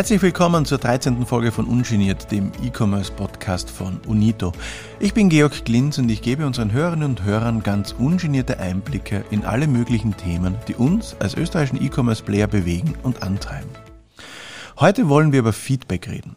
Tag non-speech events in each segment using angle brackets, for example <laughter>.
Herzlich willkommen zur 13. Folge von Ungeniert, dem E-Commerce-Podcast von Unito. Ich bin Georg Glinz und ich gebe unseren Hörerinnen und Hörern ganz ungenierte Einblicke in alle möglichen Themen, die uns als österreichischen E-Commerce-Player bewegen und antreiben. Heute wollen wir über Feedback reden.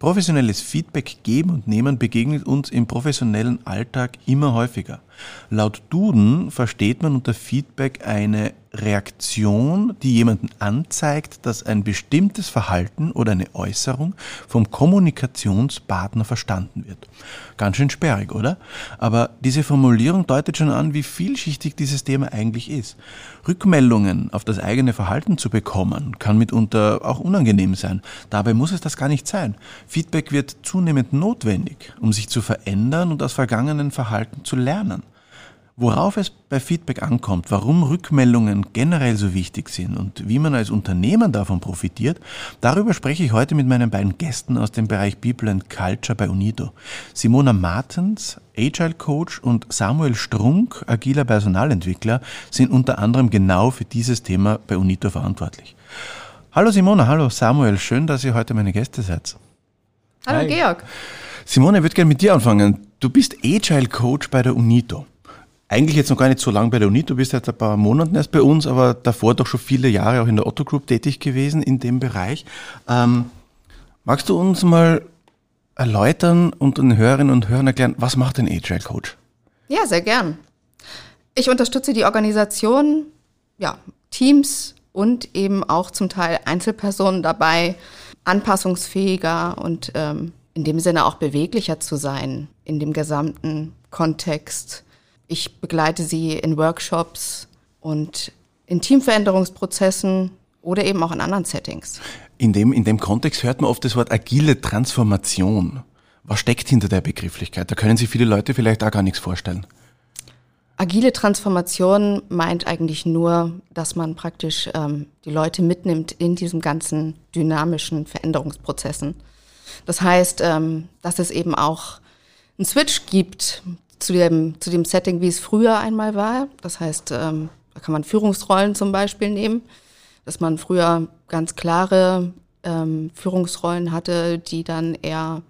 Professionelles Feedback geben und nehmen begegnet uns im professionellen Alltag immer häufiger. Laut Duden versteht man unter Feedback eine Reaktion, die jemanden anzeigt, dass ein bestimmtes Verhalten oder eine Äußerung vom Kommunikationspartner verstanden wird. Ganz schön sperrig, oder? Aber diese Formulierung deutet schon an, wie vielschichtig dieses Thema eigentlich ist. Rückmeldungen auf das eigene Verhalten zu bekommen, kann mitunter auch unangenehm sein. Dabei muss es das gar nicht sein. Feedback wird zunehmend notwendig, um sich zu verändern und aus vergangenen Verhalten zu lernen. Worauf es bei Feedback ankommt, warum Rückmeldungen generell so wichtig sind und wie man als Unternehmen davon profitiert, darüber spreche ich heute mit meinen beiden Gästen aus dem Bereich People and Culture bei UNIDO. Simona Martens, Agile Coach und Samuel Strunk, agiler Personalentwickler, sind unter anderem genau für dieses Thema bei UNIDO verantwortlich. Hallo Simona, hallo Samuel, schön, dass ihr heute meine Gäste seid. Hallo Hi. Georg. Simone, ich würde gerne mit dir anfangen. Du bist Agile Coach bei der UNIDO eigentlich jetzt noch gar nicht so lange bei der Uni, du bist jetzt ein paar Monate erst bei uns, aber davor doch schon viele Jahre auch in der Otto Group tätig gewesen in dem Bereich. Ähm, magst du uns mal erläutern und den Hörerinnen und Hörern erklären, was macht ein Agile Coach? Ja, sehr gern. Ich unterstütze die Organisation, ja, Teams und eben auch zum Teil Einzelpersonen dabei, anpassungsfähiger und ähm, in dem Sinne auch beweglicher zu sein in dem gesamten Kontext ich begleite sie in Workshops und in Teamveränderungsprozessen oder eben auch in anderen Settings. In dem, in dem Kontext hört man oft das Wort agile Transformation. Was steckt hinter der Begrifflichkeit? Da können sich viele Leute vielleicht auch gar nichts vorstellen. Agile Transformation meint eigentlich nur, dass man praktisch ähm, die Leute mitnimmt in diesen ganzen dynamischen Veränderungsprozessen. Das heißt, ähm, dass es eben auch einen Switch gibt zu dem, zu dem Setting, wie es früher einmal war. Das heißt, ähm, da kann man Führungsrollen zum Beispiel nehmen, dass man früher ganz klare ähm, Führungsrollen hatte, die dann eher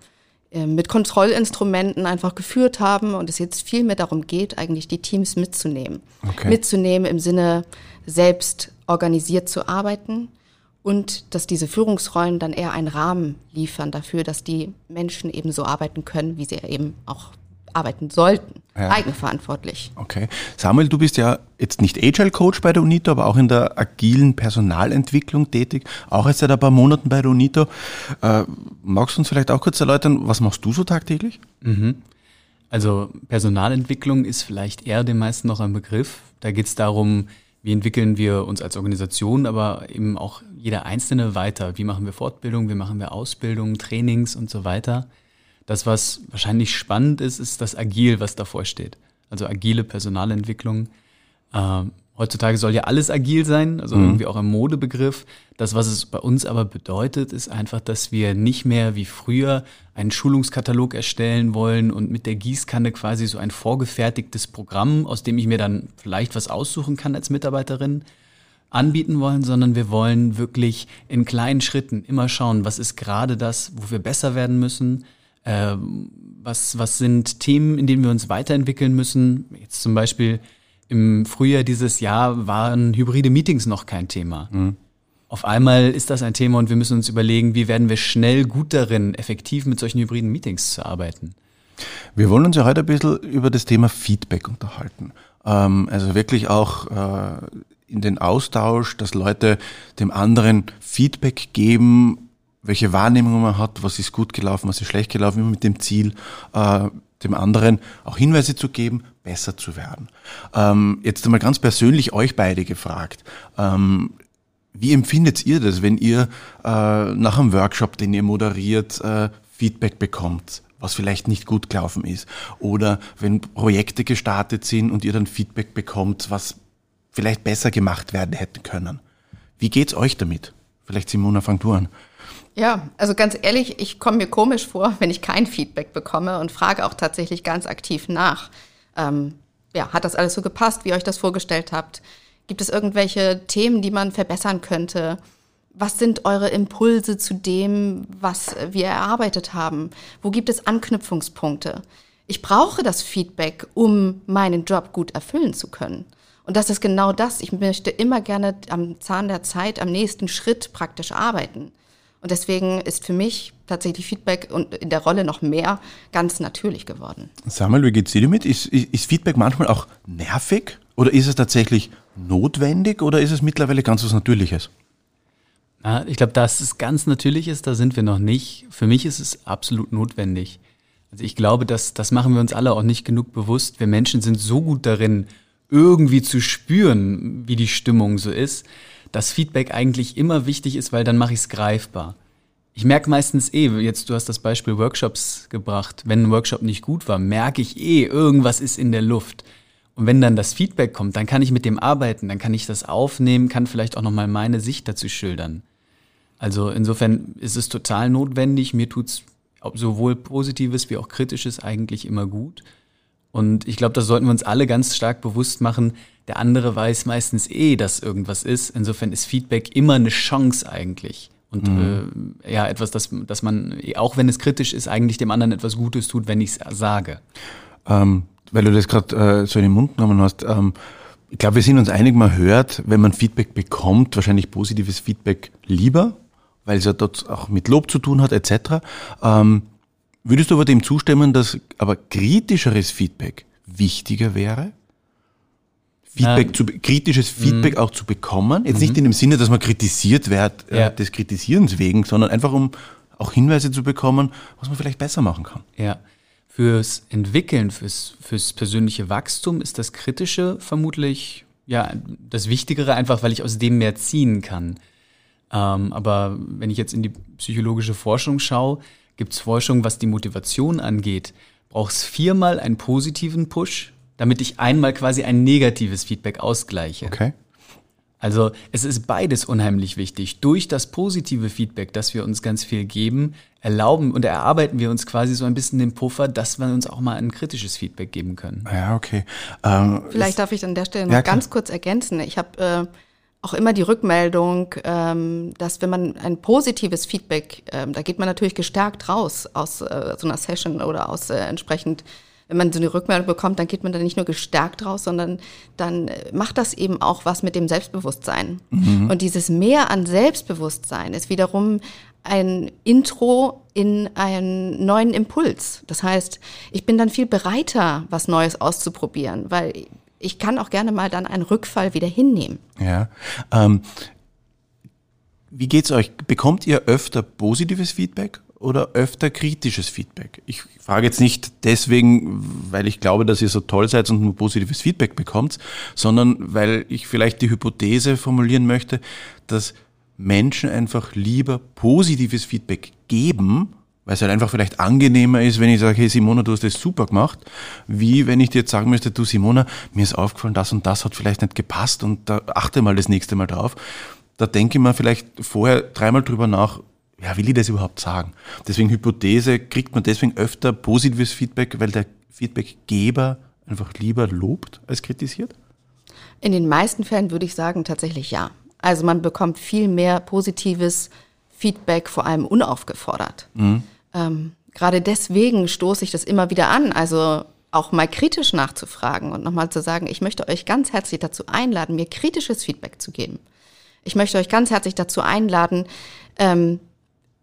äh, mit Kontrollinstrumenten einfach geführt haben und es jetzt viel mehr darum geht, eigentlich die Teams mitzunehmen. Okay. Mitzunehmen im Sinne, selbst organisiert zu arbeiten und dass diese Führungsrollen dann eher einen Rahmen liefern dafür, dass die Menschen eben so arbeiten können, wie sie eben auch arbeiten sollten. Ja. Eigenverantwortlich. Okay. Samuel, du bist ja jetzt nicht Agile Coach bei der UNITO, aber auch in der agilen Personalentwicklung tätig, auch jetzt seit ein paar Monaten bei der UNITO. Äh, magst du uns vielleicht auch kurz erläutern, was machst du so tagtäglich? Mhm. Also Personalentwicklung ist vielleicht eher den meisten noch ein Begriff. Da geht es darum, wie entwickeln wir uns als Organisation, aber eben auch jeder Einzelne weiter. Wie machen wir Fortbildung, wie machen wir Ausbildung, Trainings und so weiter. Das, was wahrscheinlich spannend ist, ist das Agil, was davor steht. Also agile Personalentwicklung. Ähm, heutzutage soll ja alles agil sein, also mhm. irgendwie auch ein Modebegriff. Das, was es bei uns aber bedeutet, ist einfach, dass wir nicht mehr wie früher einen Schulungskatalog erstellen wollen und mit der Gießkanne quasi so ein vorgefertigtes Programm, aus dem ich mir dann vielleicht was aussuchen kann als Mitarbeiterin, anbieten wollen, sondern wir wollen wirklich in kleinen Schritten immer schauen, was ist gerade das, wo wir besser werden müssen, was, was sind Themen, in denen wir uns weiterentwickeln müssen? Jetzt zum Beispiel im Frühjahr dieses Jahr waren hybride Meetings noch kein Thema. Mhm. Auf einmal ist das ein Thema und wir müssen uns überlegen, wie werden wir schnell gut darin, effektiv mit solchen hybriden Meetings zu arbeiten. Wir wollen uns ja heute ein bisschen über das Thema Feedback unterhalten. Ähm, also wirklich auch äh, in den Austausch, dass Leute dem anderen Feedback geben, welche Wahrnehmung man hat, was ist gut gelaufen, was ist schlecht gelaufen, immer mit dem Ziel, äh, dem anderen auch Hinweise zu geben, besser zu werden. Ähm, jetzt einmal ganz persönlich euch beide gefragt. Ähm, wie empfindet ihr das, wenn ihr äh, nach einem Workshop, den ihr moderiert, äh, Feedback bekommt, was vielleicht nicht gut gelaufen ist? Oder wenn Projekte gestartet sind und ihr dann Feedback bekommt, was vielleicht besser gemacht werden hätte können? Wie geht's euch damit? Vielleicht Simona, fang du an. Ja, also ganz ehrlich, ich komme mir komisch vor, wenn ich kein Feedback bekomme und frage auch tatsächlich ganz aktiv nach. Ähm, ja, hat das alles so gepasst, wie ihr euch das vorgestellt habt? Gibt es irgendwelche Themen, die man verbessern könnte? was sind eure Impulse zu dem, was wir erarbeitet haben? Wo gibt es Anknüpfungspunkte? Ich brauche das Feedback, um meinen Job gut erfüllen zu können. Und das ist genau das. Ich möchte immer gerne am Zahn der Zeit, am nächsten Schritt praktisch arbeiten. Und deswegen ist für mich tatsächlich Feedback und in der Rolle noch mehr ganz natürlich geworden. Samuel, wie geht's dir damit? Ist, ist Feedback manchmal auch nervig oder ist es tatsächlich notwendig oder ist es mittlerweile ganz was Natürliches? Ich glaube, dass es ganz natürlich ist, da sind wir noch nicht. Für mich ist es absolut notwendig. Also ich glaube, dass, das machen wir uns alle auch nicht genug bewusst. Wir Menschen sind so gut darin, irgendwie zu spüren, wie die Stimmung so ist, dass Feedback eigentlich immer wichtig ist, weil dann mache ich es greifbar. Ich merke meistens eh, jetzt du hast das Beispiel Workshops gebracht, wenn ein Workshop nicht gut war, merke ich eh, irgendwas ist in der Luft. Und wenn dann das Feedback kommt, dann kann ich mit dem arbeiten, dann kann ich das aufnehmen, kann vielleicht auch nochmal meine Sicht dazu schildern. Also insofern ist es total notwendig. Mir tut's sowohl Positives wie auch Kritisches eigentlich immer gut. Und ich glaube, das sollten wir uns alle ganz stark bewusst machen, der andere weiß meistens eh, dass irgendwas ist. Insofern ist Feedback immer eine Chance eigentlich. Und mhm. äh, ja, etwas, dass, dass man, auch wenn es kritisch ist, eigentlich dem anderen etwas Gutes tut, wenn ich es sage. Ähm, weil du das gerade äh, so in den Mund genommen hast, ähm, ich glaube, wir sind uns einig, man hört, wenn man Feedback bekommt, wahrscheinlich positives Feedback lieber, weil es ja dort auch mit Lob zu tun hat, etc. Ähm, würdest du aber dem zustimmen, dass aber kritischeres Feedback wichtiger wäre? Feedback ähm, zu, kritisches Feedback mh. auch zu bekommen. Jetzt mhm. nicht in dem Sinne, dass man kritisiert wird, äh, ja. des Kritisierens wegen, sondern einfach um auch Hinweise zu bekommen, was man vielleicht besser machen kann. Ja. Fürs Entwickeln, fürs, fürs persönliche Wachstum ist das Kritische vermutlich ja das Wichtigere, einfach weil ich aus dem mehr ziehen kann. Ähm, aber wenn ich jetzt in die psychologische Forschung schaue, gibt es Forschung, was die Motivation angeht. Braucht es viermal einen positiven Push, damit ich einmal quasi ein negatives Feedback ausgleiche. Okay. Also es ist beides unheimlich wichtig. Durch das positive Feedback, das wir uns ganz viel geben, erlauben und erarbeiten wir uns quasi so ein bisschen den Puffer, dass wir uns auch mal ein kritisches Feedback geben können. Ja, okay. Ähm, Vielleicht darf ich an der Stelle noch ja, ganz kurz ergänzen. Ich habe äh, auch immer die Rückmeldung, ähm, dass wenn man ein positives Feedback, ähm, da geht man natürlich gestärkt raus aus äh, so einer Session oder aus äh, entsprechend wenn man so eine Rückmeldung bekommt, dann geht man da nicht nur gestärkt raus, sondern dann macht das eben auch was mit dem Selbstbewusstsein. Mhm. Und dieses Mehr an Selbstbewusstsein ist wiederum ein Intro in einen neuen Impuls. Das heißt, ich bin dann viel bereiter, was Neues auszuprobieren, weil ich kann auch gerne mal dann einen Rückfall wieder hinnehmen. Ja. Ähm, wie geht's euch? Bekommt ihr öfter positives Feedback oder öfter kritisches Feedback? Ich frage jetzt nicht deswegen, weil ich glaube, dass ihr so toll seid und nur positives Feedback bekommt, sondern weil ich vielleicht die Hypothese formulieren möchte, dass Menschen einfach lieber positives Feedback geben, weil es halt einfach vielleicht angenehmer ist, wenn ich sage, hey Simona, du hast das super gemacht, wie wenn ich dir jetzt sagen müsste, du Simona, mir ist aufgefallen, das und das hat vielleicht nicht gepasst und da achte mal das nächste Mal drauf. Da denke ich mir vielleicht vorher dreimal drüber nach, ja, will ich das überhaupt sagen? Deswegen Hypothese, kriegt man deswegen öfter positives Feedback, weil der Feedbackgeber einfach lieber lobt als kritisiert? In den meisten Fällen würde ich sagen, tatsächlich ja. Also man bekommt viel mehr positives Feedback, vor allem unaufgefordert. Mhm. Ähm, gerade deswegen stoße ich das immer wieder an. Also auch mal kritisch nachzufragen und nochmal zu sagen, ich möchte euch ganz herzlich dazu einladen, mir kritisches Feedback zu geben. Ich möchte euch ganz herzlich dazu einladen, ähm,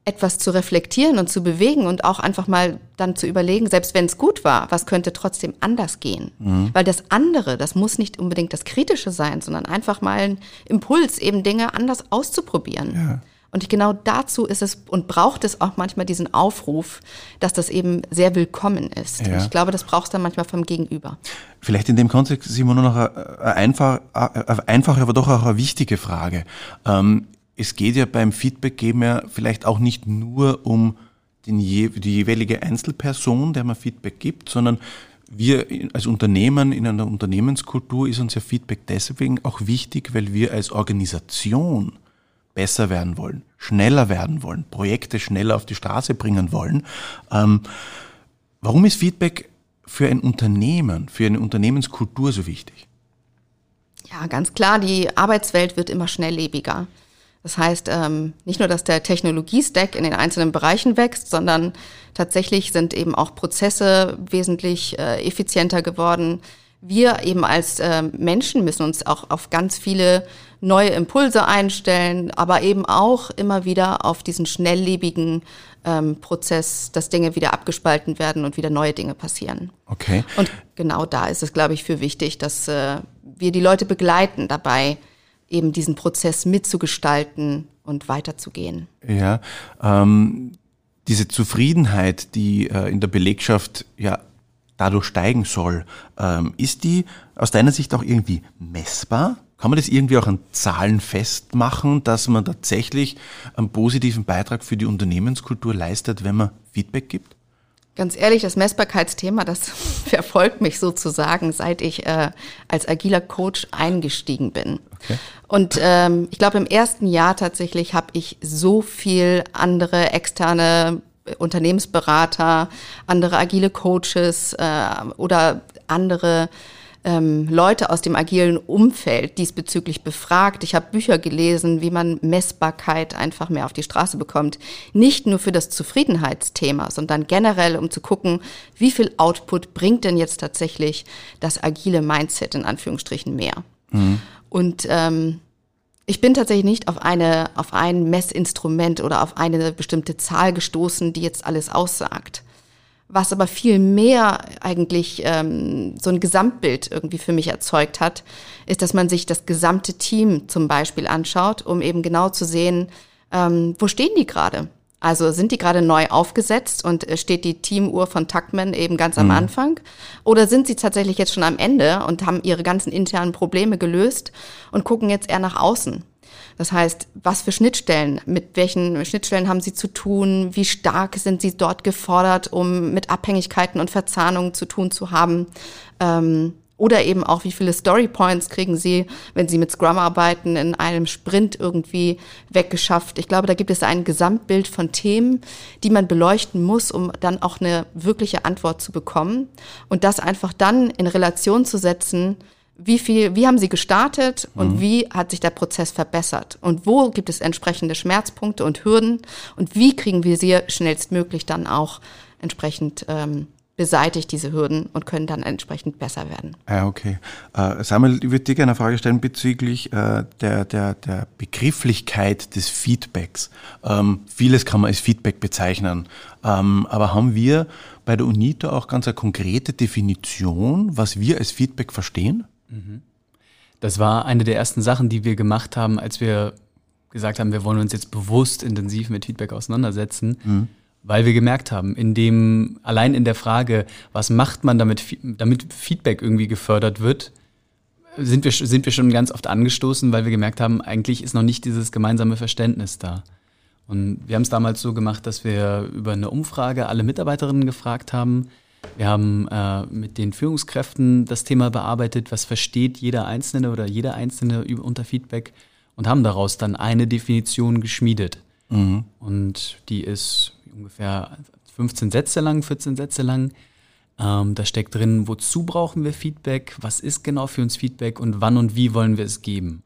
etwas zu reflektieren und zu bewegen und auch einfach mal dann zu überlegen, selbst wenn es gut war, was könnte trotzdem anders gehen? Mhm. Weil das andere, das muss nicht unbedingt das Kritische sein, sondern einfach mal ein Impuls, eben Dinge anders auszuprobieren. Ja. Und genau dazu ist es und braucht es auch manchmal diesen Aufruf, dass das eben sehr willkommen ist. Ja. Ich glaube, das brauchst du dann manchmal vom Gegenüber. Vielleicht in dem Kontext, Simon, noch eine, einfach, eine einfache, aber doch auch eine wichtige Frage. Ähm, es geht ja beim Feedback geben ja vielleicht auch nicht nur um den, die jeweilige Einzelperson, der man Feedback gibt, sondern wir als Unternehmen in einer Unternehmenskultur ist uns ja Feedback deswegen auch wichtig, weil wir als Organisation besser werden wollen, schneller werden wollen, Projekte schneller auf die Straße bringen wollen. Ähm, warum ist Feedback für ein Unternehmen, für eine Unternehmenskultur so wichtig? Ja, ganz klar, die Arbeitswelt wird immer schnelllebiger. Das heißt, ähm, nicht nur, dass der Technologiestack in den einzelnen Bereichen wächst, sondern tatsächlich sind eben auch Prozesse wesentlich äh, effizienter geworden. Wir eben als äh, Menschen müssen uns auch auf ganz viele neue Impulse einstellen, aber eben auch immer wieder auf diesen schnelllebigen ähm, Prozess, dass Dinge wieder abgespalten werden und wieder neue Dinge passieren. Okay. Und genau da ist es, glaube ich, für wichtig, dass äh, wir die Leute begleiten dabei, eben diesen Prozess mitzugestalten und weiterzugehen. Ja, ähm, diese Zufriedenheit, die äh, in der Belegschaft ja dadurch steigen soll, ähm, ist die aus deiner Sicht auch irgendwie messbar? Kann man das irgendwie auch an Zahlen festmachen, dass man tatsächlich einen positiven Beitrag für die Unternehmenskultur leistet, wenn man Feedback gibt? Ganz ehrlich, das Messbarkeitsthema, das <laughs> verfolgt mich sozusagen, seit ich äh, als agiler Coach eingestiegen bin. Okay. Und ähm, ich glaube, im ersten Jahr tatsächlich habe ich so viel andere externe Unternehmensberater, andere agile Coaches äh, oder andere ähm, Leute aus dem agilen Umfeld diesbezüglich befragt. Ich habe Bücher gelesen, wie man Messbarkeit einfach mehr auf die Straße bekommt. Nicht nur für das Zufriedenheitsthema, sondern generell, um zu gucken, wie viel Output bringt denn jetzt tatsächlich das agile Mindset in Anführungsstrichen mehr. Mhm. Und ähm, ich bin tatsächlich nicht auf eine, auf ein Messinstrument oder auf eine bestimmte Zahl gestoßen, die jetzt alles aussagt. Was aber viel mehr eigentlich ähm, so ein Gesamtbild irgendwie für mich erzeugt hat, ist, dass man sich das gesamte Team zum Beispiel anschaut, um eben genau zu sehen, ähm, wo stehen die gerade? Also sind die gerade neu aufgesetzt und äh, steht die Teamuhr von Tuckman eben ganz am mhm. Anfang? Oder sind sie tatsächlich jetzt schon am Ende und haben ihre ganzen internen Probleme gelöst und gucken jetzt eher nach außen? Das heißt, was für Schnittstellen, mit welchen Schnittstellen haben Sie zu tun, wie stark sind Sie dort gefordert, um mit Abhängigkeiten und Verzahnungen zu tun zu haben. Ähm, oder eben auch, wie viele Story Points kriegen Sie, wenn Sie mit Scrum arbeiten, in einem Sprint irgendwie weggeschafft. Ich glaube, da gibt es ein Gesamtbild von Themen, die man beleuchten muss, um dann auch eine wirkliche Antwort zu bekommen. Und das einfach dann in Relation zu setzen wie viel, wie haben Sie gestartet und mhm. wie hat sich der Prozess verbessert? Und wo gibt es entsprechende Schmerzpunkte und Hürden? Und wie kriegen wir sie schnellstmöglich dann auch entsprechend ähm, beseitigt, diese Hürden, und können dann entsprechend besser werden? Ja, okay. Äh, Samuel, ich würde dir gerne eine Frage stellen bezüglich äh, der, der, der Begrifflichkeit des Feedbacks. Ähm, vieles kann man als Feedback bezeichnen, ähm, aber haben wir bei der UNITO auch ganz eine konkrete Definition, was wir als Feedback verstehen? Das war eine der ersten Sachen, die wir gemacht haben, als wir gesagt haben, wir wollen uns jetzt bewusst intensiv mit Feedback auseinandersetzen, mhm. weil wir gemerkt haben, in dem, allein in der Frage, was macht man damit, damit Feedback irgendwie gefördert wird, sind wir, sind wir schon ganz oft angestoßen, weil wir gemerkt haben, eigentlich ist noch nicht dieses gemeinsame Verständnis da. Und wir haben es damals so gemacht, dass wir über eine Umfrage alle Mitarbeiterinnen gefragt haben, wir haben äh, mit den Führungskräften das Thema bearbeitet, was versteht jeder Einzelne oder jeder Einzelne unter Feedback und haben daraus dann eine Definition geschmiedet. Mhm. Und die ist ungefähr 15 Sätze lang, 14 Sätze lang. Ähm, da steckt drin, wozu brauchen wir Feedback, was ist genau für uns Feedback und wann und wie wollen wir es geben.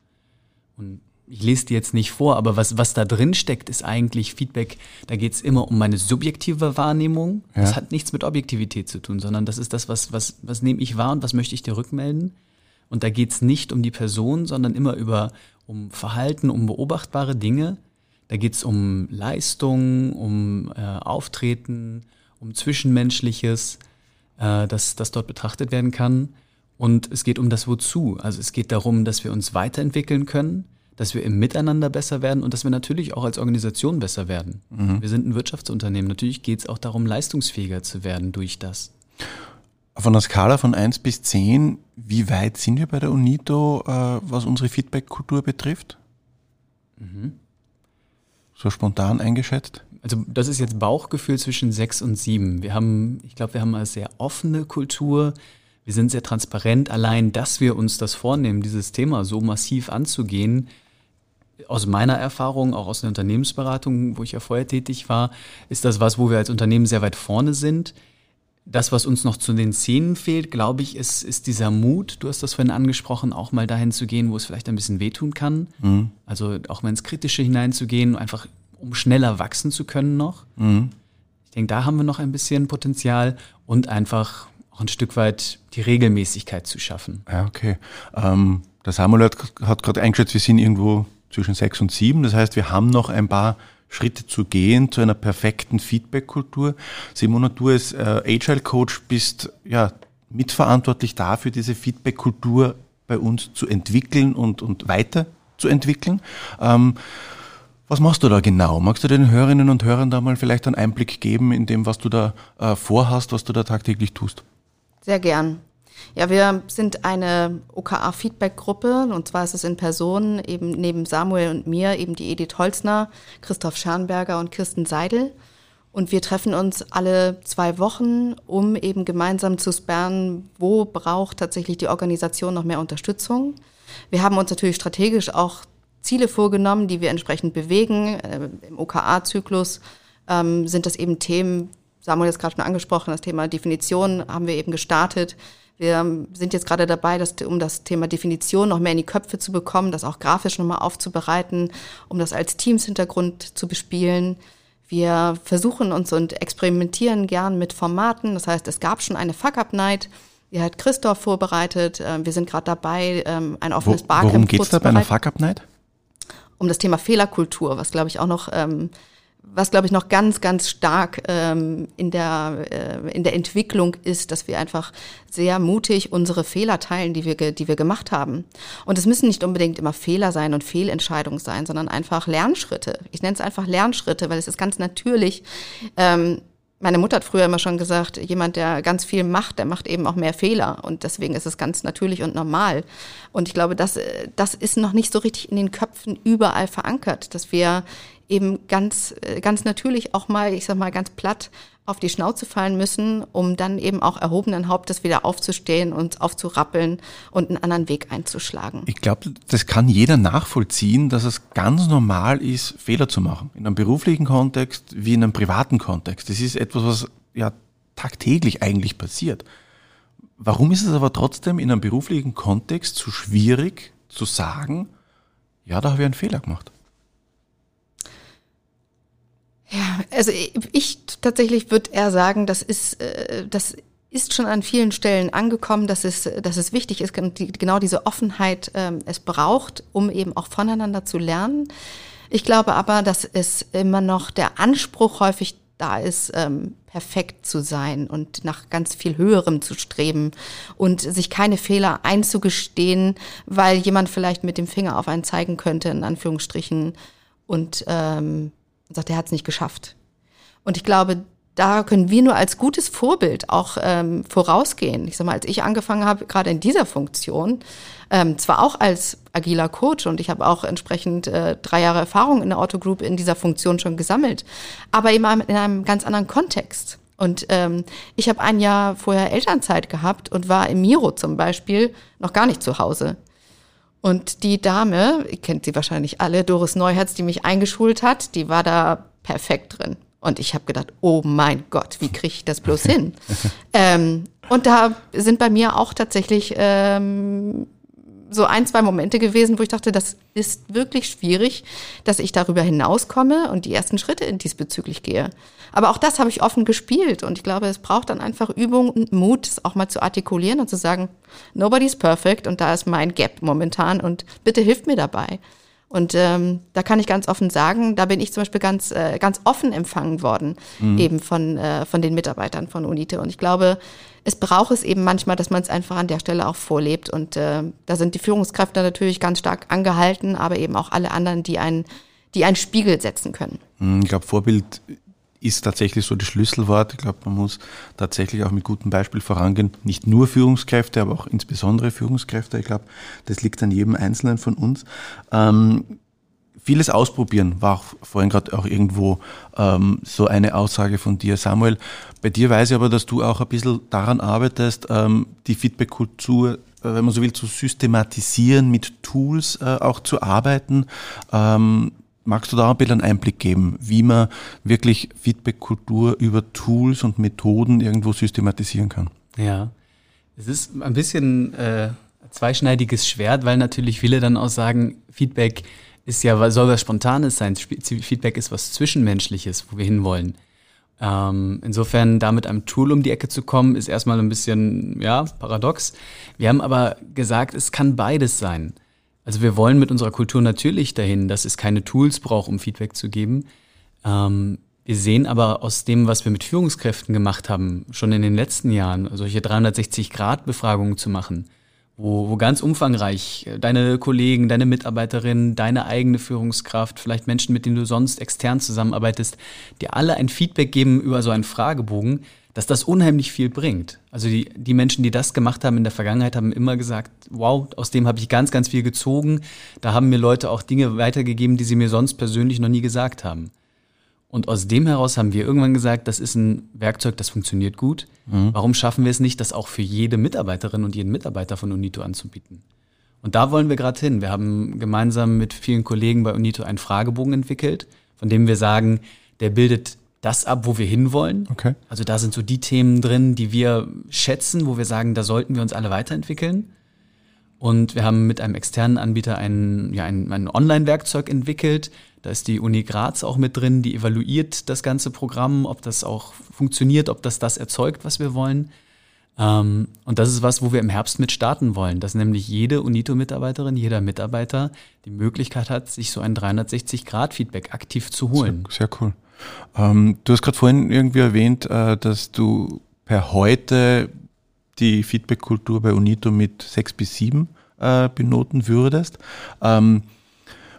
Und ich lese die jetzt nicht vor, aber was, was da drin steckt, ist eigentlich Feedback. Da geht es immer um meine subjektive Wahrnehmung. Ja. Das hat nichts mit Objektivität zu tun, sondern das ist das, was, was, was nehme ich wahr und was möchte ich dir rückmelden. Und da geht es nicht um die Person, sondern immer über um Verhalten, um beobachtbare Dinge. Da geht es um Leistung, um äh, Auftreten, um Zwischenmenschliches, äh, das, das dort betrachtet werden kann. Und es geht um das Wozu. Also es geht darum, dass wir uns weiterentwickeln können dass wir im Miteinander besser werden und dass wir natürlich auch als Organisation besser werden. Mhm. Wir sind ein Wirtschaftsunternehmen. Natürlich geht es auch darum, leistungsfähiger zu werden durch das. Auf einer Skala von 1 bis 10, wie weit sind wir bei der UNITO, äh, was unsere Feedback-Kultur betrifft? Mhm. So spontan eingeschätzt? Also das ist jetzt Bauchgefühl zwischen 6 und 7. Wir haben, ich glaube, wir haben eine sehr offene Kultur. Wir sind sehr transparent. Allein, dass wir uns das vornehmen, dieses Thema so massiv anzugehen, aus meiner Erfahrung, auch aus der Unternehmensberatung, wo ich ja vorher tätig war, ist das was, wo wir als Unternehmen sehr weit vorne sind. Das, was uns noch zu den Szenen fehlt, glaube ich, ist, ist dieser Mut, du hast das vorhin angesprochen, auch mal dahin zu gehen, wo es vielleicht ein bisschen wehtun kann. Mhm. Also auch mal ins Kritische hineinzugehen, einfach um schneller wachsen zu können noch. Mhm. Ich denke, da haben wir noch ein bisschen Potenzial und einfach auch ein Stück weit die Regelmäßigkeit zu schaffen. Ja, okay. Ähm, der Samuel hat, hat gerade eingeschätzt, wir sind irgendwo zwischen sechs und sieben. Das heißt, wir haben noch ein paar Schritte zu gehen zu einer perfekten Feedback-Kultur. Simona, du als äh, Agile-Coach bist ja mitverantwortlich dafür, diese Feedback-Kultur bei uns zu entwickeln und, und weiterzuentwickeln. Ähm, was machst du da genau? Magst du den Hörerinnen und Hörern da mal vielleicht einen Einblick geben in dem, was du da äh, vorhast, was du da tagtäglich tust? Sehr gern. Ja, wir sind eine OKA-Feedback-Gruppe und zwar ist es in Person eben neben Samuel und mir eben die Edith Holzner, Christoph Schernberger und Kirsten Seidel. Und wir treffen uns alle zwei Wochen, um eben gemeinsam zu sperren, wo braucht tatsächlich die Organisation noch mehr Unterstützung. Wir haben uns natürlich strategisch auch Ziele vorgenommen, die wir entsprechend bewegen. Äh, Im OKA-Zyklus ähm, sind das eben Themen, Samuel hat es gerade schon angesprochen, das Thema Definition haben wir eben gestartet. Wir sind jetzt gerade dabei, das, um das Thema Definition noch mehr in die Köpfe zu bekommen, das auch grafisch nochmal aufzubereiten, um das als Teams-Hintergrund zu bespielen. Wir versuchen uns und experimentieren gern mit Formaten. Das heißt, es gab schon eine Fuck-Up-Night. Die hat Christoph vorbereitet. Ähm, wir sind gerade dabei, ähm, ein offenes Wo, Barcamp Worum geht's da bei einer Fuck-Up-Night? Um das Thema Fehlerkultur, was glaube ich auch noch ähm, was glaube ich noch ganz, ganz stark ähm, in, der, äh, in der Entwicklung ist, dass wir einfach sehr mutig unsere Fehler teilen, die wir, die wir gemacht haben. Und es müssen nicht unbedingt immer Fehler sein und Fehlentscheidungen sein, sondern einfach Lernschritte. Ich nenne es einfach Lernschritte, weil es ist ganz natürlich. Ähm, meine Mutter hat früher immer schon gesagt, jemand, der ganz viel macht, der macht eben auch mehr Fehler. Und deswegen ist es ganz natürlich und normal. Und ich glaube, das, äh, das ist noch nicht so richtig in den Köpfen überall verankert, dass wir eben ganz, äh, ganz natürlich auch mal, ich sag mal ganz platt, auf die Schnauze fallen müssen, um dann eben auch erhobenen Hauptes wieder aufzustehen und aufzurappeln und einen anderen Weg einzuschlagen. Ich glaube, das kann jeder nachvollziehen, dass es ganz normal ist, Fehler zu machen. In einem beruflichen Kontext wie in einem privaten Kontext. Das ist etwas, was ja tagtäglich eigentlich passiert. Warum ist es aber trotzdem in einem beruflichen Kontext so schwierig zu sagen, ja, da habe ich einen Fehler gemacht? Ja, also ich tatsächlich würde eher sagen, das ist, äh, das ist schon an vielen Stellen angekommen, dass es, dass es wichtig ist, genau diese Offenheit ähm, es braucht, um eben auch voneinander zu lernen. Ich glaube aber, dass es immer noch der Anspruch häufig da ist, ähm, perfekt zu sein und nach ganz viel Höherem zu streben und sich keine Fehler einzugestehen, weil jemand vielleicht mit dem Finger auf einen zeigen könnte, in Anführungsstrichen, und ähm, und sagt, er hat es nicht geschafft. Und ich glaube, da können wir nur als gutes Vorbild auch ähm, vorausgehen. Ich sag mal, als ich angefangen habe, gerade in dieser Funktion, ähm, zwar auch als agiler Coach und ich habe auch entsprechend äh, drei Jahre Erfahrung in der Auto Group in dieser Funktion schon gesammelt, aber immer in einem ganz anderen Kontext. Und ähm, ich habe ein Jahr vorher Elternzeit gehabt und war im Miro zum Beispiel noch gar nicht zu Hause. Und die Dame, ihr kennt sie wahrscheinlich alle, Doris Neuherz, die mich eingeschult hat, die war da perfekt drin. Und ich habe gedacht, oh mein Gott, wie kriege ich das bloß hin? <laughs> ähm, und da sind bei mir auch tatsächlich ähm, so ein, zwei Momente gewesen, wo ich dachte, das ist wirklich schwierig, dass ich darüber hinauskomme und die ersten Schritte diesbezüglich gehe. Aber auch das habe ich offen gespielt und ich glaube, es braucht dann einfach Übung und Mut, es auch mal zu artikulieren und zu sagen, nobody's perfect und da ist mein Gap momentan und bitte hilft mir dabei. Und ähm, da kann ich ganz offen sagen, da bin ich zum Beispiel ganz, äh, ganz offen empfangen worden, mhm. eben von, äh, von den Mitarbeitern von UNITE. Und ich glaube, es braucht es eben manchmal, dass man es einfach an der Stelle auch vorlebt. Und äh, da sind die Führungskräfte natürlich ganz stark angehalten, aber eben auch alle anderen, die einen, die einen Spiegel setzen können. Mhm, ich glaube, Vorbild ist tatsächlich so das Schlüsselwort. Ich glaube, man muss tatsächlich auch mit gutem Beispiel vorangehen. Nicht nur Führungskräfte, aber auch insbesondere Führungskräfte. Ich glaube, das liegt an jedem Einzelnen von uns. Ähm, vieles ausprobieren war auch vorhin gerade auch irgendwo ähm, so eine Aussage von dir, Samuel. Bei dir weiß ich aber, dass du auch ein bisschen daran arbeitest, ähm, die Feedback-Kultur, äh, wenn man so will, zu systematisieren, mit Tools äh, auch zu arbeiten. Ähm, magst du da ein bisschen einen Einblick geben, wie man wirklich Feedback-Kultur über Tools und Methoden irgendwo systematisieren kann? Ja, es ist ein bisschen äh, zweischneidiges Schwert, weil natürlich viele dann auch sagen, Feedback ist ja, soll was Spontanes sein. Feedback ist was Zwischenmenschliches, wo wir hinwollen. Ähm, insofern da mit einem Tool um die Ecke zu kommen, ist erstmal ein bisschen, ja, paradox. Wir haben aber gesagt, es kann beides sein. Also wir wollen mit unserer Kultur natürlich dahin, dass es keine Tools braucht, um Feedback zu geben. Ähm, wir sehen aber aus dem, was wir mit Führungskräften gemacht haben, schon in den letzten Jahren, solche 360-Grad-Befragungen zu machen, wo, wo ganz umfangreich deine Kollegen, deine Mitarbeiterinnen, deine eigene Führungskraft, vielleicht Menschen, mit denen du sonst extern zusammenarbeitest, dir alle ein Feedback geben über so einen Fragebogen, dass das unheimlich viel bringt. Also die, die Menschen, die das gemacht haben in der Vergangenheit, haben immer gesagt, wow, aus dem habe ich ganz, ganz viel gezogen. Da haben mir Leute auch Dinge weitergegeben, die sie mir sonst persönlich noch nie gesagt haben. Und aus dem heraus haben wir irgendwann gesagt, das ist ein Werkzeug, das funktioniert gut. Mhm. Warum schaffen wir es nicht, das auch für jede Mitarbeiterin und jeden Mitarbeiter von Unito anzubieten? Und da wollen wir gerade hin. Wir haben gemeinsam mit vielen Kollegen bei Unito einen Fragebogen entwickelt, von dem wir sagen, der bildet das ab, wo wir hinwollen. Okay. Also da sind so die Themen drin, die wir schätzen, wo wir sagen, da sollten wir uns alle weiterentwickeln. Und wir haben mit einem externen Anbieter ein, ja, ein, ein Online-Werkzeug entwickelt. Da ist die Uni Graz auch mit drin, die evaluiert das ganze Programm, ob das auch funktioniert, ob das das erzeugt, was wir wollen. Ähm, und das ist was, wo wir im Herbst mit starten wollen, dass nämlich jede UNITO-Mitarbeiterin, jeder Mitarbeiter die Möglichkeit hat, sich so ein 360-Grad-Feedback aktiv zu holen. Sehr, sehr cool. Ähm, du hast gerade vorhin irgendwie erwähnt, äh, dass du per heute die Feedback-Kultur bei UNITO mit sechs bis sieben äh, benoten würdest. Ähm,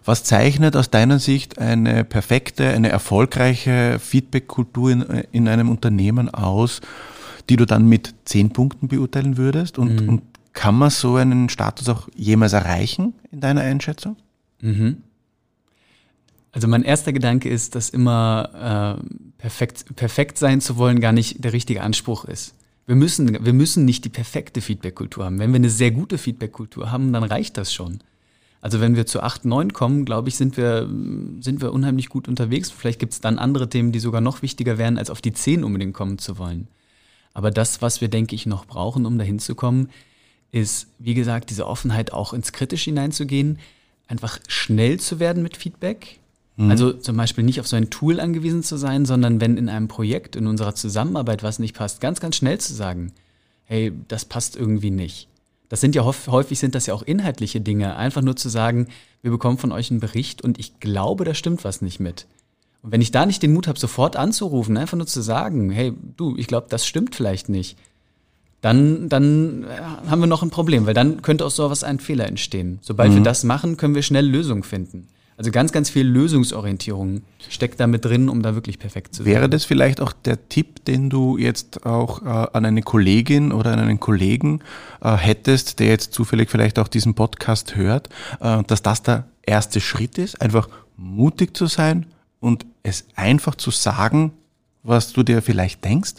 was zeichnet aus deiner Sicht eine perfekte, eine erfolgreiche Feedback-Kultur in, in, einem Unternehmen aus, die du dann mit zehn Punkten beurteilen würdest? Und, mhm. und kann man so einen Status auch jemals erreichen in deiner Einschätzung? Mhm. Also mein erster Gedanke ist, dass immer äh, perfekt, perfekt sein zu wollen gar nicht der richtige Anspruch ist. Wir müssen, wir müssen nicht die perfekte Feedback-Kultur haben. Wenn wir eine sehr gute Feedback-Kultur haben, dann reicht das schon. Also wenn wir zu 8, 9 kommen, glaube ich, sind wir, sind wir unheimlich gut unterwegs. Vielleicht gibt es dann andere Themen, die sogar noch wichtiger wären, als auf die 10 unbedingt kommen zu wollen. Aber das, was wir, denke ich, noch brauchen, um dahin zu kommen, ist, wie gesagt, diese Offenheit auch ins Kritisch hineinzugehen, einfach schnell zu werden mit Feedback, Mhm. Also zum Beispiel nicht auf so ein Tool angewiesen zu sein, sondern wenn in einem Projekt, in unserer Zusammenarbeit was nicht passt, ganz, ganz schnell zu sagen, hey, das passt irgendwie nicht. Das sind ja häufig sind das ja auch inhaltliche Dinge. Einfach nur zu sagen, wir bekommen von euch einen Bericht und ich glaube, da stimmt was nicht mit. Und wenn ich da nicht den Mut habe, sofort anzurufen, einfach nur zu sagen, hey, du, ich glaube, das stimmt vielleicht nicht, dann, dann äh, haben wir noch ein Problem, weil dann könnte aus sowas ein Fehler entstehen. Sobald mhm. wir das machen, können wir schnell Lösungen finden. Also ganz, ganz viel Lösungsorientierung steckt da mit drin, um da wirklich perfekt zu sein. Wäre das vielleicht auch der Tipp, den du jetzt auch äh, an eine Kollegin oder an einen Kollegen äh, hättest, der jetzt zufällig vielleicht auch diesen Podcast hört, äh, dass das der erste Schritt ist, einfach mutig zu sein und es einfach zu sagen, was du dir vielleicht denkst?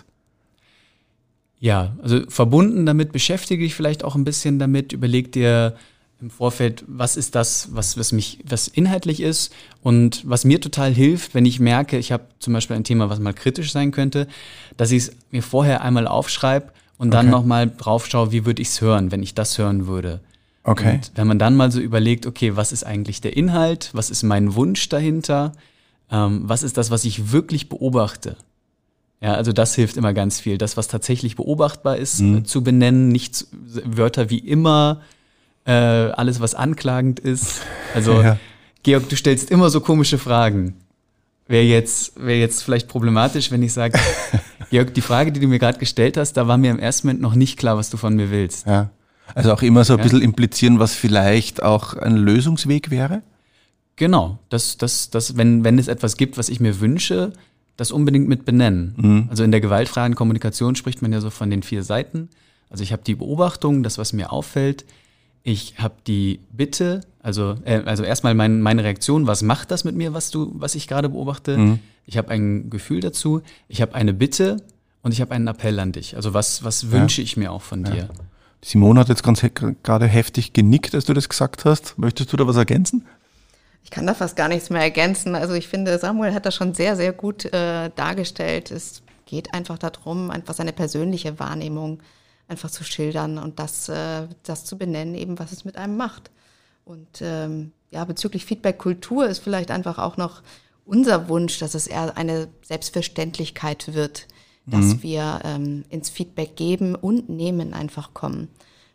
Ja, also verbunden damit beschäftige dich vielleicht auch ein bisschen damit, überleg dir, im Vorfeld, was ist das, was, was mich, was inhaltlich ist und was mir total hilft, wenn ich merke, ich habe zum Beispiel ein Thema, was mal kritisch sein könnte, dass ich es mir vorher einmal aufschreibe und dann okay. nochmal drauf schaue, wie würde ich es hören, wenn ich das hören würde. Okay. Und wenn man dann mal so überlegt, okay, was ist eigentlich der Inhalt, was ist mein Wunsch dahinter, ähm, was ist das, was ich wirklich beobachte. Ja, also das hilft immer ganz viel. Das, was tatsächlich beobachtbar ist, mhm. zu benennen, nicht Wörter wie immer, äh, alles, was anklagend ist. Also, ja. Georg, du stellst immer so komische Fragen. Wäre jetzt, wäre jetzt vielleicht problematisch, wenn ich sage, <laughs> Georg, die Frage, die du mir gerade gestellt hast, da war mir im ersten Moment noch nicht klar, was du von mir willst. Ja. Also auch immer so ein ja. bisschen implizieren, was vielleicht auch ein Lösungsweg wäre? Genau, das, das, das, wenn, wenn es etwas gibt, was ich mir wünsche, das unbedingt mit benennen. Mhm. Also in der gewaltfreien Kommunikation spricht man ja so von den vier Seiten. Also ich habe die Beobachtung, das, was mir auffällt, ich habe die Bitte, also, äh, also erstmal mein, meine Reaktion, was macht das mit mir, was du, was ich gerade beobachte? Mhm. Ich habe ein Gefühl dazu, ich habe eine Bitte und ich habe einen Appell an dich. Also was, was wünsche ja. ich mir auch von ja. dir? Simone hat jetzt ganz he gerade heftig genickt, als du das gesagt hast. Möchtest du da was ergänzen? Ich kann da fast gar nichts mehr ergänzen. Also ich finde, Samuel hat das schon sehr, sehr gut äh, dargestellt. Es geht einfach darum, einfach seine persönliche Wahrnehmung einfach zu schildern und das, äh, das zu benennen, eben was es mit einem macht. Und ähm, ja, bezüglich Feedback-Kultur ist vielleicht einfach auch noch unser Wunsch, dass es eher eine Selbstverständlichkeit wird, dass mhm. wir ähm, ins Feedback geben und nehmen einfach kommen.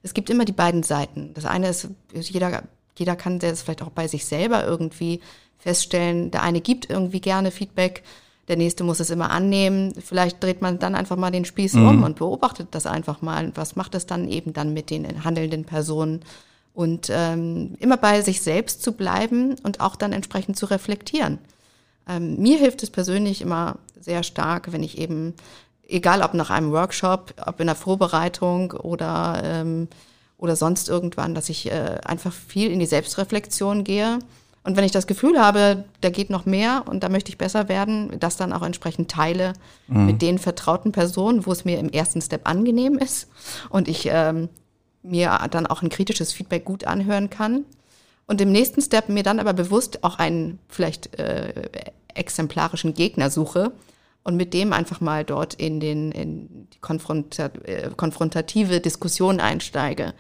Es gibt immer die beiden Seiten. Das eine ist, jeder jeder kann das vielleicht auch bei sich selber irgendwie feststellen. Der eine gibt irgendwie gerne Feedback, der nächste muss es immer annehmen. Vielleicht dreht man dann einfach mal den Spieß mhm. um und beobachtet das einfach mal. Was macht es dann eben dann mit den handelnden Personen? Und ähm, immer bei sich selbst zu bleiben und auch dann entsprechend zu reflektieren. Ähm, mir hilft es persönlich immer sehr stark, wenn ich eben, egal ob nach einem Workshop, ob in der Vorbereitung oder ähm, oder sonst irgendwann, dass ich äh, einfach viel in die Selbstreflexion gehe. Und wenn ich das Gefühl habe, da geht noch mehr und da möchte ich besser werden, das dann auch entsprechend teile mhm. mit den vertrauten Personen, wo es mir im ersten Step angenehm ist und ich ähm, mir dann auch ein kritisches Feedback gut anhören kann. Und im nächsten Step mir dann aber bewusst auch einen vielleicht äh, exemplarischen Gegner suche, und mit dem einfach mal dort in, den, in die konfrontat, äh, konfrontative Diskussion einsteige.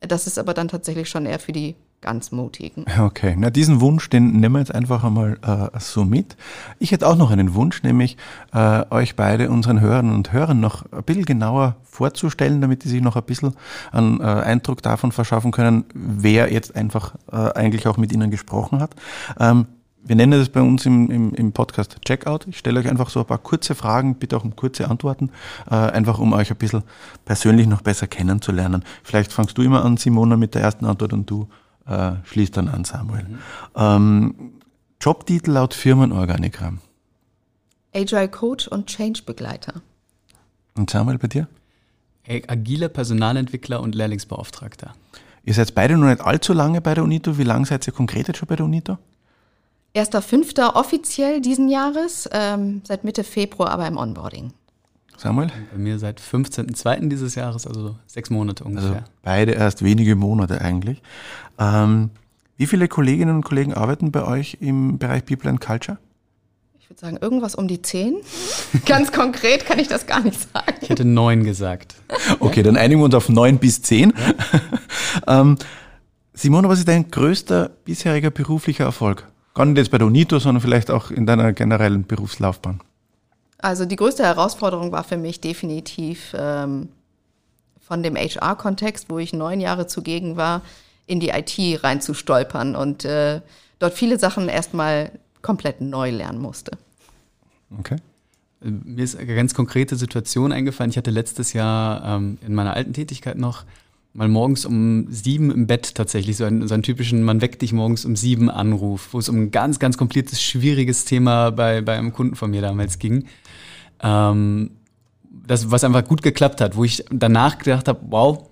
Das ist aber dann tatsächlich schon eher für die ganz Mutigen. Okay, na diesen Wunsch, den nehmen wir jetzt einfach einmal äh, so mit. Ich hätte auch noch einen Wunsch, nämlich äh, euch beide, unseren Hörern und Hörern, noch ein bisschen genauer vorzustellen, damit die sich noch ein bisschen einen äh, Eindruck davon verschaffen können, wer jetzt einfach äh, eigentlich auch mit ihnen gesprochen hat. Ähm, wir nennen das bei uns im, im, im Podcast Checkout. Ich stelle euch einfach so ein paar kurze Fragen, bitte auch um kurze Antworten, äh, einfach um euch ein bisschen persönlich noch besser kennenzulernen. Vielleicht fangst du immer an, Simona, mit der ersten Antwort und du äh, schließt dann an, Samuel. Mhm. Ähm, Jobtitel laut Firmenorganigramm. Agile Coach und Change Begleiter. Und Samuel, bei dir? Agiler Personalentwickler und Lehrlingsbeauftragter. Ihr seid beide noch nicht allzu lange bei der UNITO. Wie lange seid ihr konkret jetzt schon bei der UNITO? Erster Fünfter offiziell diesen Jahres, ähm, seit Mitte Februar aber im Onboarding. Samuel? Bei mir seit 15.02. dieses Jahres, also sechs Monate ungefähr. Also beide erst wenige Monate eigentlich. Ähm, wie viele Kolleginnen und Kollegen arbeiten bei euch im Bereich People and Culture? Ich würde sagen, irgendwas um die zehn. <laughs> Ganz konkret kann ich das gar nicht sagen. Ich hätte neun gesagt. Okay, dann einigen wir uns auf neun bis zehn. Ja. <laughs> ähm, Simone, was ist dein größter bisheriger beruflicher Erfolg? Gar nicht jetzt bei der UNITO, sondern vielleicht auch in deiner generellen Berufslaufbahn. Also die größte Herausforderung war für mich definitiv ähm, von dem HR-Kontext, wo ich neun Jahre zugegen war, in die IT reinzustolpern und äh, dort viele Sachen erstmal komplett neu lernen musste. Okay. Mir ist eine ganz konkrete Situation eingefallen. Ich hatte letztes Jahr ähm, in meiner alten Tätigkeit noch mal morgens um sieben im Bett tatsächlich, so einen, so einen typischen, man weckt dich morgens um sieben Anruf, wo es um ein ganz, ganz kompliziertes, schwieriges Thema bei, bei einem Kunden von mir damals ging. Ähm, das, was einfach gut geklappt hat, wo ich danach gedacht habe, wow,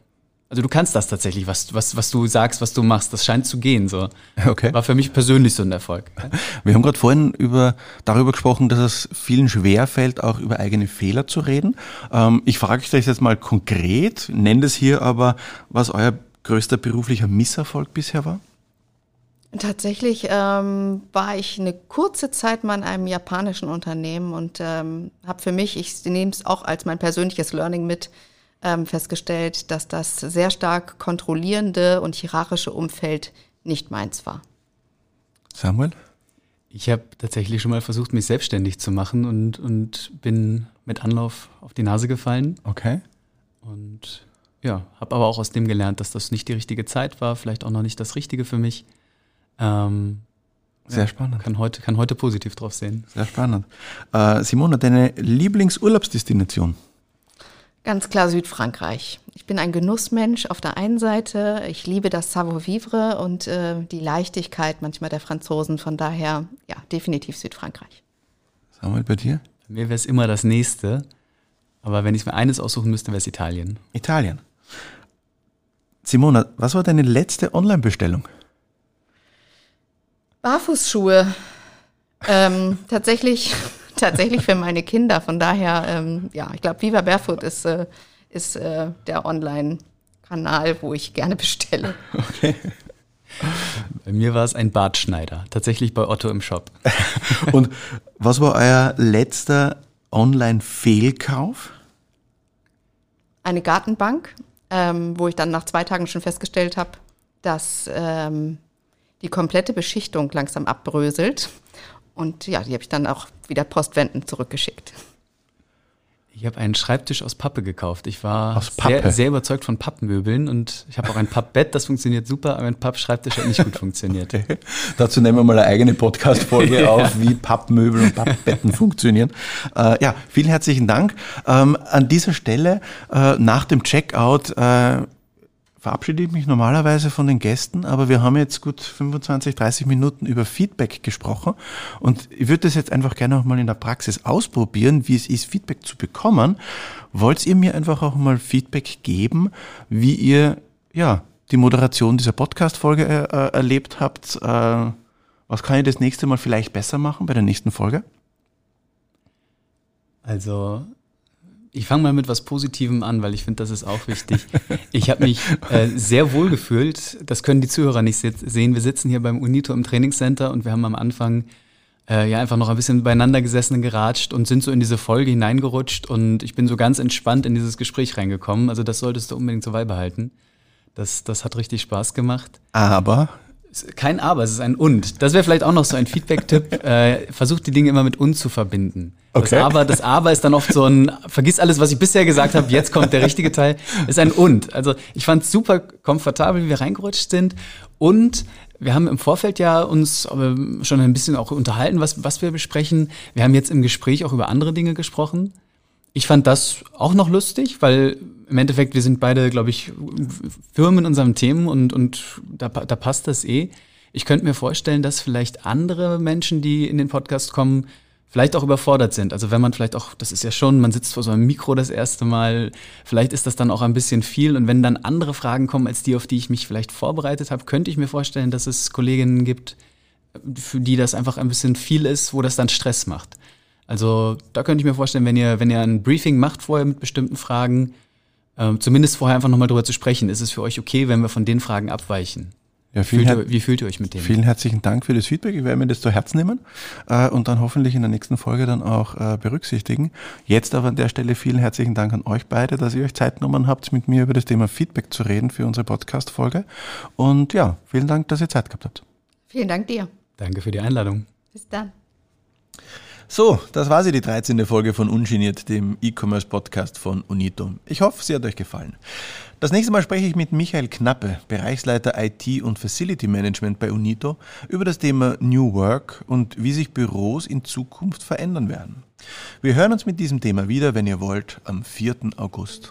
also du kannst das tatsächlich, was, was, was du sagst, was du machst. Das scheint zu gehen. So. Okay. War für mich persönlich so ein Erfolg. <laughs> Wir haben gerade vorhin über, darüber gesprochen, dass es vielen schwer fällt, auch über eigene Fehler zu reden. Ähm, ich frage euch das jetzt mal konkret, nenne es hier aber, was euer größter beruflicher Misserfolg bisher war? Tatsächlich ähm, war ich eine kurze Zeit mal in einem japanischen Unternehmen und ähm, habe für mich, ich nehme es auch als mein persönliches Learning mit, ähm, festgestellt, dass das sehr stark kontrollierende und hierarchische Umfeld nicht meins war. Samuel? Ich habe tatsächlich schon mal versucht, mich selbstständig zu machen und, und bin mit Anlauf auf die Nase gefallen. Okay. Und ja, habe aber auch aus dem gelernt, dass das nicht die richtige Zeit war, vielleicht auch noch nicht das Richtige für mich. Ähm, Sehr ja, spannend. Kann heute, kann heute positiv drauf sehen. Sehr spannend. Äh, Simona, deine Lieblingsurlaubsdestination? Ganz klar Südfrankreich. Ich bin ein Genussmensch auf der einen Seite. Ich liebe das Savoir-vivre und äh, die Leichtigkeit manchmal der Franzosen. Von daher, ja, definitiv Südfrankreich. Samuel, bei dir? Bei mir wäre es immer das nächste. Aber wenn ich mir eines aussuchen müsste, wäre es Italien. Italien. Simona, was war deine letzte Online-Bestellung? Barfußschuhe. ähm, tatsächlich <laughs> tatsächlich für meine Kinder. Von daher, ähm, ja, ich glaube, Viva Barefoot ist, äh, ist äh, der Online-Kanal, wo ich gerne bestelle. Okay. Bei mir war es ein Bartschneider, tatsächlich bei Otto im Shop. <laughs> Und was war euer letzter Online-Fehlkauf? Eine Gartenbank, ähm, wo ich dann nach zwei Tagen schon festgestellt habe, dass ähm, die komplette Beschichtung langsam abbröselt. Und ja, die habe ich dann auch wieder postwendend zurückgeschickt. Ich habe einen Schreibtisch aus Pappe gekauft. Ich war sehr, sehr, überzeugt von Pappmöbeln und ich habe auch ein Pappbett, das funktioniert super, aber ein Pappschreibtisch hat nicht gut funktioniert. Okay. Dazu nehmen wir mal eine eigene Podcast-Folge <laughs> ja. auf, wie Pappmöbel und Pappbetten funktionieren. Äh, ja, vielen herzlichen Dank. Ähm, an dieser Stelle, äh, nach dem Checkout, äh, verabschiede ich mich normalerweise von den Gästen, aber wir haben jetzt gut 25, 30 Minuten über Feedback gesprochen und ich würde das jetzt einfach gerne auch mal in der Praxis ausprobieren, wie es ist, Feedback zu bekommen. Wollt ihr mir einfach auch mal Feedback geben, wie ihr ja die Moderation dieser Podcast-Folge äh, äh erlebt habt? Äh, was kann ich das nächste Mal vielleicht besser machen bei der nächsten Folge? Also ich fange mal mit was Positivem an, weil ich finde, das ist auch wichtig. Ich habe mich äh, sehr wohl gefühlt. Das können die Zuhörer nicht sehen. Wir sitzen hier beim Unito im Trainingscenter und wir haben am Anfang äh, ja einfach noch ein bisschen beieinander gesessen und geratscht und sind so in diese Folge hineingerutscht und ich bin so ganz entspannt in dieses Gespräch reingekommen. Also das solltest du unbedingt so beibehalten. Das, das hat richtig Spaß gemacht. Aber kein Aber, es ist ein Und. Das wäre vielleicht auch noch so ein Feedback-Tipp. <laughs> Äh, versucht die Dinge immer mit Und zu verbinden. Okay. Das Aber, das Aber ist dann oft so ein, vergiss alles, was ich bisher gesagt habe, jetzt kommt der richtige Teil, ist ein Und. Also ich fand es super komfortabel, wie wir reingerutscht sind. Und wir haben im Vorfeld ja uns schon ein bisschen auch unterhalten, was, was wir besprechen. Wir haben jetzt im Gespräch auch über andere Dinge gesprochen. Ich fand das auch noch lustig, weil im Endeffekt, wir sind beide, glaube ich, Firmen in unserem Themen und, und da, da passt das eh. Ich könnte mir vorstellen, dass vielleicht andere Menschen, die in den Podcast kommen, vielleicht auch überfordert sind. Also wenn man vielleicht auch, das ist ja schon, man sitzt vor so einem Mikro das erste Mal, vielleicht ist das dann auch ein bisschen viel. Und wenn dann andere Fragen kommen als die, auf die ich mich vielleicht vorbereitet habe, könnte ich mir vorstellen, dass es Kolleginnen gibt, für die das einfach ein bisschen viel ist, wo das dann Stress macht. Also da könnte ich mir vorstellen, wenn ihr, wenn ihr ein Briefing macht vorher mit bestimmten Fragen, äh, zumindest vorher einfach nochmal drüber zu sprechen, ist es für euch okay, wenn wir von den Fragen abweichen? Ja, fühlt ihr, wie fühlt ihr euch mit dem? Vielen herzlichen Dank für das Feedback. Ich werde mir das zu Herzen nehmen äh, und dann hoffentlich in der nächsten Folge dann auch äh, berücksichtigen. Jetzt aber an der Stelle vielen herzlichen Dank an euch beide, dass ihr euch Zeit genommen habt, mit mir über das Thema Feedback zu reden für unsere Podcast-Folge. Und ja, vielen Dank, dass ihr Zeit gehabt habt. Vielen Dank dir. Danke für die Einladung. Bis dann. So, das war sie, die 13. Folge von Ungeniert, dem E-Commerce-Podcast von Unito. Ich hoffe, sie hat euch gefallen. Das nächste Mal spreche ich mit Michael Knappe, Bereichsleiter IT und Facility Management bei Unito, über das Thema New Work und wie sich Büros in Zukunft verändern werden. Wir hören uns mit diesem Thema wieder, wenn ihr wollt, am 4. August.